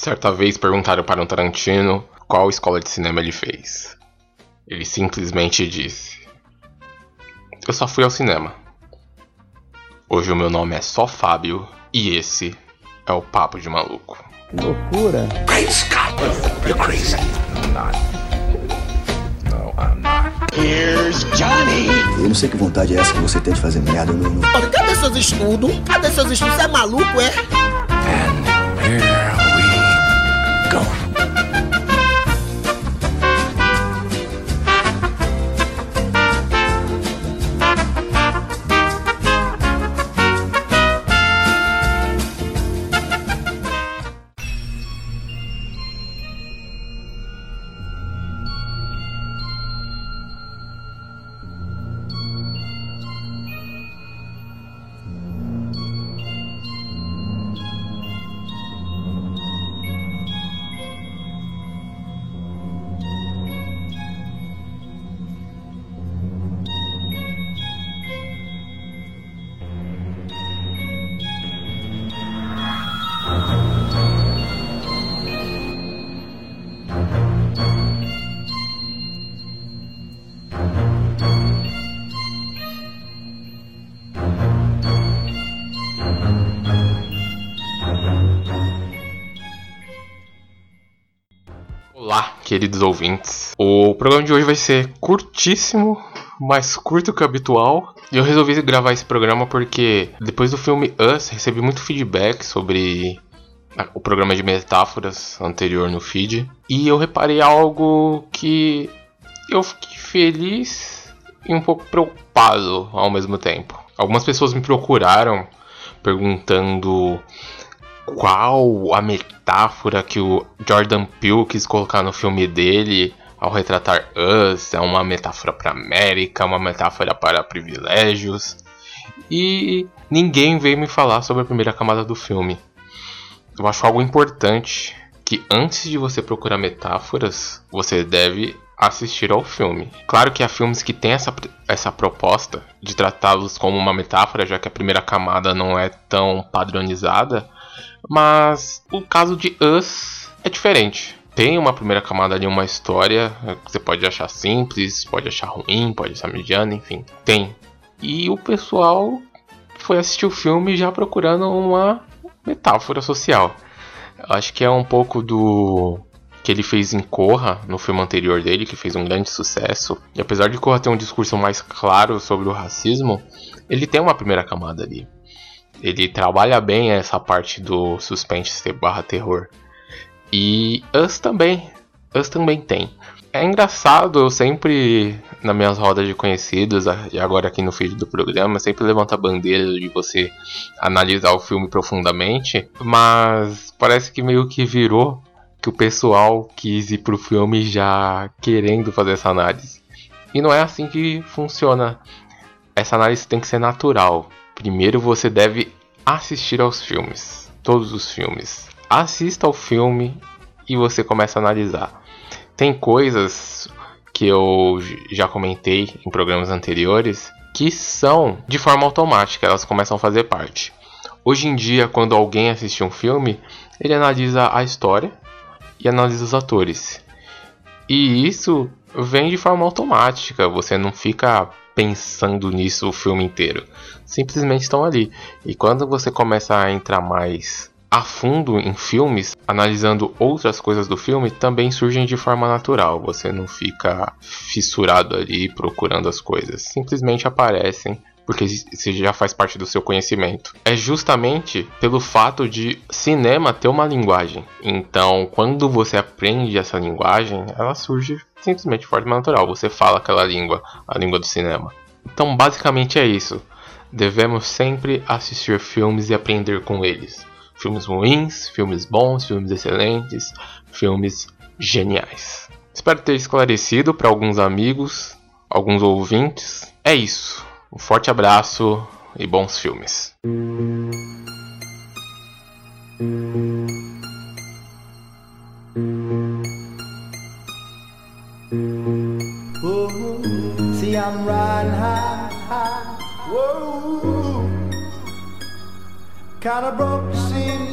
Certa vez perguntaram para um Tarantino qual escola de cinema ele fez. Ele simplesmente disse: Eu só fui ao cinema. Hoje o meu nome é só Fábio e esse é o Papo de Maluco. Loucura! Great Scott! You're crazy. I'm not. No, I'm not. Here's Johnny! Eu não sei que vontade é essa que você tem de fazer merda, eu não, não. Olha, cadê seus estudos? Cadê seus estudos? Você é maluco, é? going. Olá, queridos ouvintes. O programa de hoje vai ser curtíssimo, mais curto que o habitual. E eu resolvi gravar esse programa porque depois do filme Us, recebi muito feedback sobre o programa de metáforas anterior no feed. E eu reparei algo que eu fiquei feliz e um pouco preocupado ao mesmo tempo. Algumas pessoas me procuraram perguntando qual a metáfora que o Jordan Peele quis colocar no filme dele ao retratar Us. É uma metáfora para América, uma metáfora para privilégios. E ninguém veio me falar sobre a primeira camada do filme. Eu acho algo importante que antes de você procurar metáforas, você deve assistir ao filme. Claro que há filmes que têm essa, essa proposta de tratá-los como uma metáfora, já que a primeira camada não é tão padronizada, mas o caso de Us é diferente. Tem uma primeira camada ali, uma história que você pode achar simples, pode achar ruim, pode achar mediana, enfim. Tem. E o pessoal foi assistir o filme já procurando uma metáfora social. Acho que é um pouco do que ele fez em Corra, no filme anterior dele, que fez um grande sucesso. E apesar de Corra ter um discurso mais claro sobre o racismo, ele tem uma primeira camada ali. Ele trabalha bem essa parte do suspense barra terror. E Us também. Us também tem. É engraçado, eu sempre, nas minhas rodas de conhecidos, e agora aqui no feed do programa, sempre levanto a bandeira de você analisar o filme profundamente, mas parece que meio que virou que o pessoal quis ir pro filme já querendo fazer essa análise. E não é assim que funciona. Essa análise tem que ser natural. Primeiro você deve assistir aos filmes, todos os filmes. Assista ao filme e você começa a analisar. Tem coisas que eu já comentei em programas anteriores que são de forma automática, elas começam a fazer parte. Hoje em dia, quando alguém assiste um filme, ele analisa a história e analisa os atores. E isso vem de forma automática, você não fica pensando nisso o filme inteiro. Simplesmente estão ali. E quando você começa a entrar mais a fundo em filmes, analisando outras coisas do filme, também surgem de forma natural. Você não fica fissurado ali procurando as coisas. Simplesmente aparecem porque isso já faz parte do seu conhecimento. É justamente pelo fato de cinema ter uma linguagem. Então, quando você aprende essa linguagem, ela surge simplesmente de forma natural. Você fala aquela língua, a língua do cinema. Então, basicamente é isso. Devemos sempre assistir filmes e aprender com eles. Filmes ruins, filmes bons, filmes excelentes, filmes geniais. Espero ter esclarecido para alguns amigos, alguns ouvintes. É isso. Um forte abraço e bons filmes.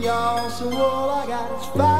Y'all. So all I got is five.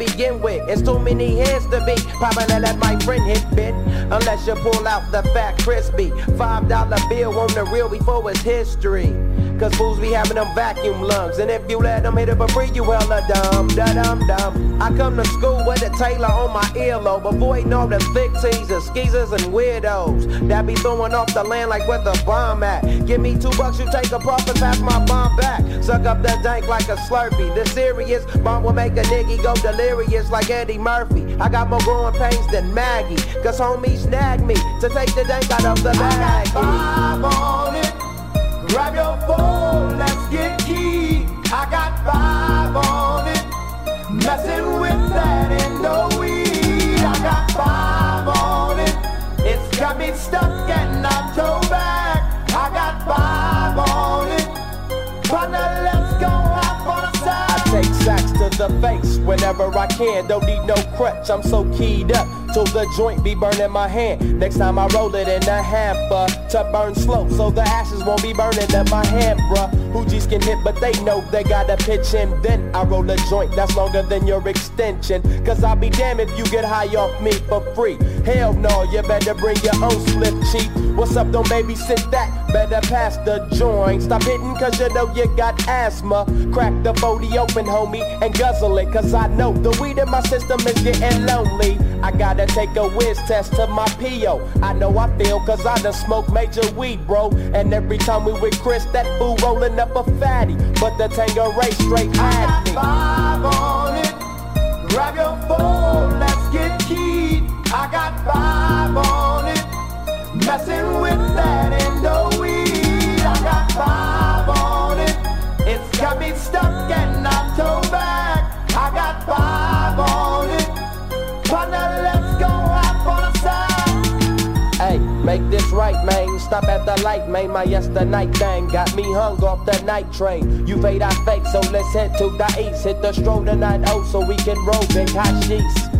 begin with. It's too many hands to be. Probably let my friend hit bit. Unless you pull out the fat crispy. Five dollar bill on the real before it's history. Cause fools be having them vacuum lungs. And if you let them hit it for free, you hella dumb, da dum dum. I come to school with a Taylor on my earlobe, avoiding all the thick teasers, skeezers, and weirdos that be throwing off the land like where the bomb at. Give me two bucks, you take a puff and pass my bomb back. Suck up the dank like a slurpee. The serious bomb will make a nigga go delirious like Eddie Murphy. I got more growing pains than Maggie, cause homies snag me to take the dank out of the bag. The face whenever I can. Don't need no crutch, I'm so keyed up. Till the joint be burning my hand. Next time I roll it in the hamper to burn slow, so the ashes won't be burning in my hand, bruh. Hoogies can hit, but they know they gotta pitch in. Then I roll a joint that's longer than your extension. Cause I'll be damned if you get high off me for free. Hell no, you better bring your own slip cheap. What's up, don't babysit that? Better pass the joint. Stop hitting cause you know you got asthma. Crack the 40 open, homie, and guzzle it. Cause I know the weed in my system is getting lonely. I gotta take a whiz test to my PO. I know I feel cause I done smoked major weed, bro. And every time we with Chris, that fool rolling up a fatty. But the Tango race straight at me. Five on it. Grab your phone, make this right, man. Stop at the light, man. My yesterday night thing got me hung off the night train. You fade, I fake, so let's head to the east. Hit the stroll tonight, oh, so we can roll big hot sheets.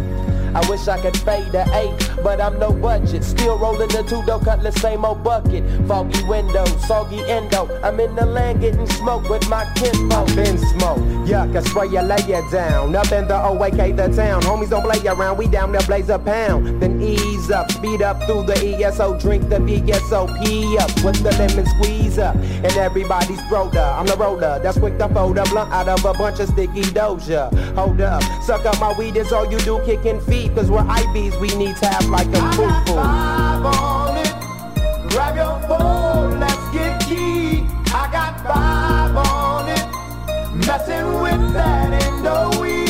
I wish I could fade the eight, but I'm no budget. Still rolling the two dough cutlass, same old bucket. Foggy window, soggy endo. I'm in the land getting smoke with my kinfolk. been smoke. Yuck, I spray you, lay you down. Up in the OAK, the town. Homies don't play around, we down there blaze a pound. Then ease up, speed up through the ESO, drink the VSOP up with the lemon squeeze up. And everybody's broda. I'm the roller, that's quick to fold a blunt out of a bunch of sticky doja. Hold up, suck up my weed, is all you do, kicking feet. Cause we're IBs, we need to have like a foo foo. five on it. Grab your phone, let's get keyed. I got five on it. Messing with that endo weed.